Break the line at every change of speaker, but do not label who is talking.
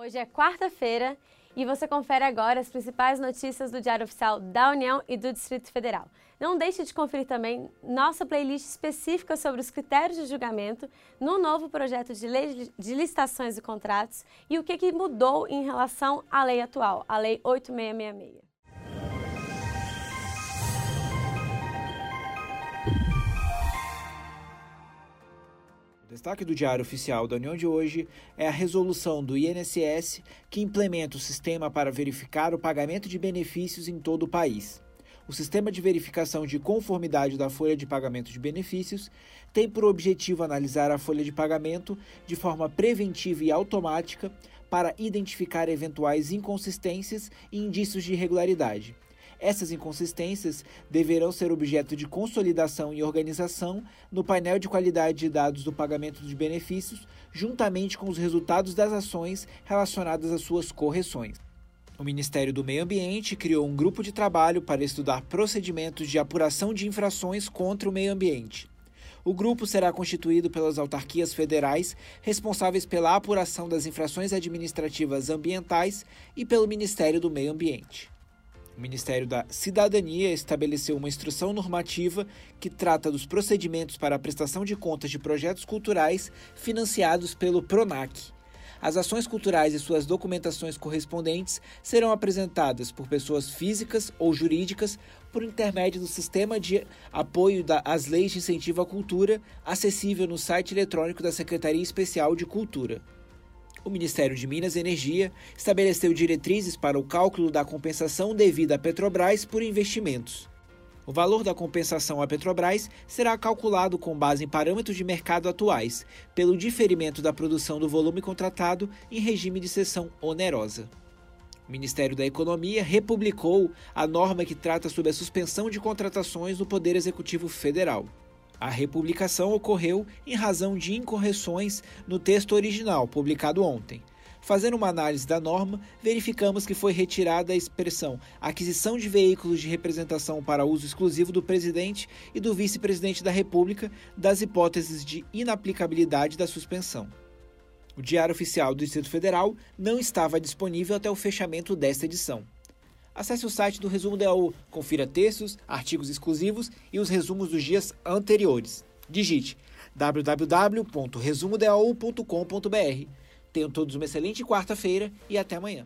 Hoje é quarta-feira e você confere agora as principais notícias do Diário Oficial da União e do Distrito Federal. Não deixe de conferir também nossa playlist específica sobre os critérios de julgamento no novo projeto de lei de licitações e contratos e o que, que mudou em relação à lei atual, a Lei 8666.
Destaque do Diário Oficial da União de hoje é a resolução do INSS que implementa o sistema para verificar o pagamento de benefícios em todo o país. O sistema de verificação de conformidade da folha de pagamento de benefícios tem por objetivo analisar a folha de pagamento de forma preventiva e automática para identificar eventuais inconsistências e indícios de irregularidade essas inconsistências deverão ser objeto de consolidação e organização no painel de qualidade de dados do pagamento de benefícios, juntamente com os resultados das ações relacionadas às suas correções. O Ministério do Meio Ambiente criou um grupo de trabalho para estudar procedimentos de apuração de infrações contra o meio ambiente. O grupo será constituído pelas autarquias federais responsáveis pela apuração das infrações administrativas ambientais e pelo Ministério do Meio Ambiente. O Ministério da Cidadania estabeleceu uma instrução normativa que trata dos procedimentos para a prestação de contas de projetos culturais financiados pelo PRONAC. As ações culturais e suas documentações correspondentes serão apresentadas por pessoas físicas ou jurídicas por intermédio do Sistema de Apoio às Leis de Incentivo à Cultura, acessível no site eletrônico da Secretaria Especial de Cultura o Ministério de Minas e Energia estabeleceu diretrizes para o cálculo da compensação devida à Petrobras por investimentos. O valor da compensação à Petrobras será calculado com base em parâmetros de mercado atuais, pelo diferimento da produção do volume contratado em regime de cessão onerosa. O Ministério da Economia republicou a norma que trata sobre a suspensão de contratações no Poder Executivo Federal. A republicação ocorreu em razão de incorreções no texto original, publicado ontem. Fazendo uma análise da norma, verificamos que foi retirada a expressão aquisição de veículos de representação para uso exclusivo do presidente e do vice-presidente da República das hipóteses de inaplicabilidade da suspensão. O Diário Oficial do Distrito Federal não estava disponível até o fechamento desta edição. Acesse o site do Resumo DAU, confira textos, artigos exclusivos e os resumos dos dias anteriores. Digite www.resumodau.com.br. Tenham todos uma excelente quarta-feira e até amanhã.